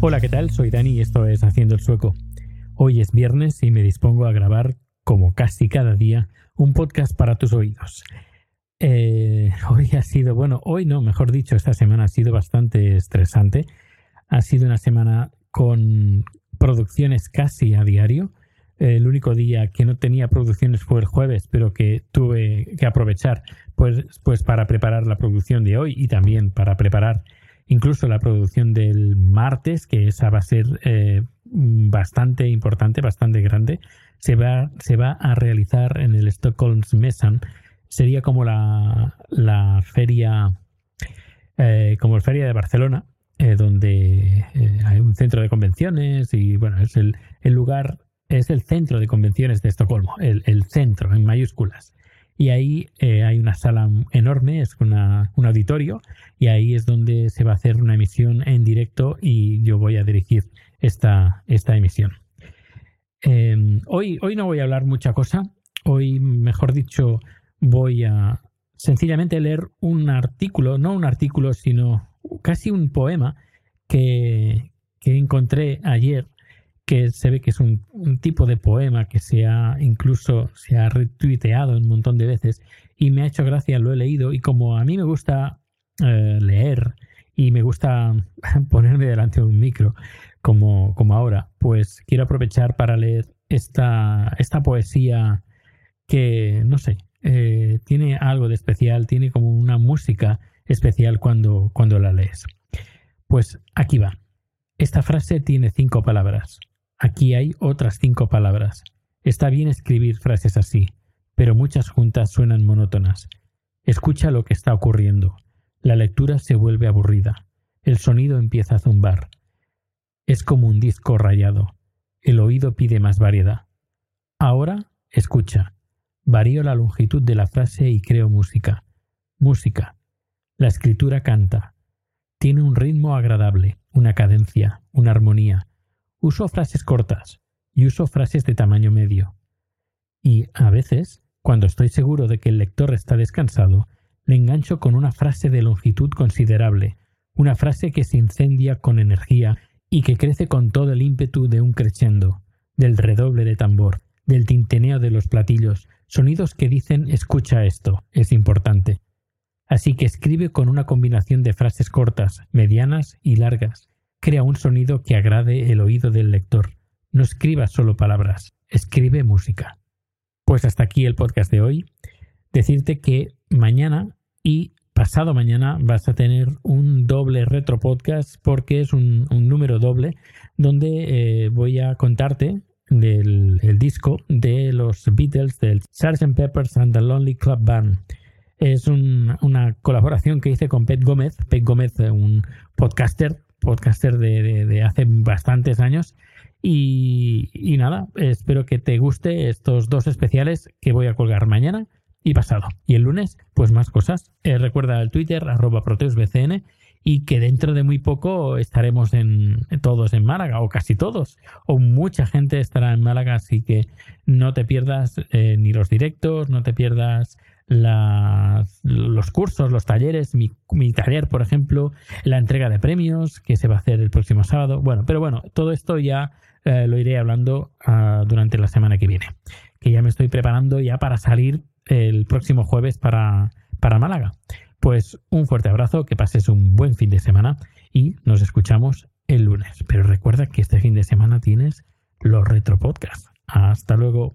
Hola, ¿qué tal? Soy Dani y esto es Haciendo el Sueco. Hoy es viernes y me dispongo a grabar, como casi cada día, un podcast para tus oídos. Eh, hoy ha sido, bueno, hoy no, mejor dicho, esta semana ha sido bastante estresante. Ha sido una semana con producciones casi a diario. El único día que no tenía producciones fue el jueves, pero que tuve que aprovechar pues, pues para preparar la producción de hoy y también para preparar incluso la producción del martes, que esa va a ser eh, bastante importante, bastante grande. Se va, se va a realizar en el Stockholm's Messan. Sería como la, la feria, eh, como feria de Barcelona, eh, donde eh, hay un centro de convenciones y bueno, es el, el, lugar, es el centro de convenciones de Estocolmo, el, centro en mayúsculas. Y ahí eh, hay una sala enorme, es una, un auditorio, y ahí es donde se va a hacer una emisión en directo y yo voy a dirigir esta, esta emisión. Eh, hoy, hoy no voy a hablar mucha cosa, hoy, mejor dicho, voy a sencillamente leer un artículo, no un artículo, sino casi un poema que, que encontré ayer que se ve que es un, tipo de poema que se ha incluso se ha retuiteado un montón de veces y me ha hecho gracia, lo he leído y como a mí me gusta eh, leer y me gusta ponerme delante de un micro como, como ahora, pues quiero aprovechar para leer esta, esta poesía que, no sé, eh, tiene algo de especial, tiene como una música especial cuando, cuando la lees. Pues aquí va. Esta frase tiene cinco palabras. Aquí hay otras cinco palabras. Está bien escribir frases así, pero muchas juntas suenan monótonas. Escucha lo que está ocurriendo. La lectura se vuelve aburrida. El sonido empieza a zumbar. Es como un disco rayado. El oído pide más variedad. Ahora, escucha. Varío la longitud de la frase y creo música. Música. La escritura canta. Tiene un ritmo agradable, una cadencia, una armonía. Uso frases cortas y uso frases de tamaño medio. Y, a veces, cuando estoy seguro de que el lector está descansado, le engancho con una frase de longitud considerable, una frase que se incendia con energía y que crece con todo el ímpetu de un crescendo, del redoble de tambor, del tinteneo de los platillos, sonidos que dicen escucha esto, es importante. Así que escribe con una combinación de frases cortas, medianas y largas. Crea un sonido que agrade el oído del lector. No escriba solo palabras, escribe música. Pues hasta aquí el podcast de hoy. Decirte que mañana y pasado mañana vas a tener un doble retro podcast porque es un, número doble donde eh, voy a contarte del el disco de los Beatles del Sgt. Peppers and the Lonely Club Band. Es un, una colaboración que hice con Pet Gómez. Pet Gómez, un podcaster, podcaster de, hace bastantes años. Y, y, nada, espero que te guste estos dos especiales que voy a colgar mañana y pasado. Y el lunes, pues más cosas. Eh, recuerda el Twitter, arroba proteusbcn y que dentro de muy poco estaremos en, todos en Málaga, o casi todos, o mucha gente estará en Málaga, así que no te pierdas eh, ni los directos, no te pierdas los cursos, los talleres, mi, taller, por ejemplo, la entrega de premios que se va a hacer el próximo sábado. Bueno, pero bueno, todo esto ya eh, lo iré hablando ah, durante la semana que viene, que ya me estoy preparando ya para salir el próximo jueves para, para Málaga. Pues un fuerte abrazo, que pases un buen fin de semana y nos escuchamos el lunes. Pero recuerda que este fin de semana tienes los retro podcasts. Hasta luego.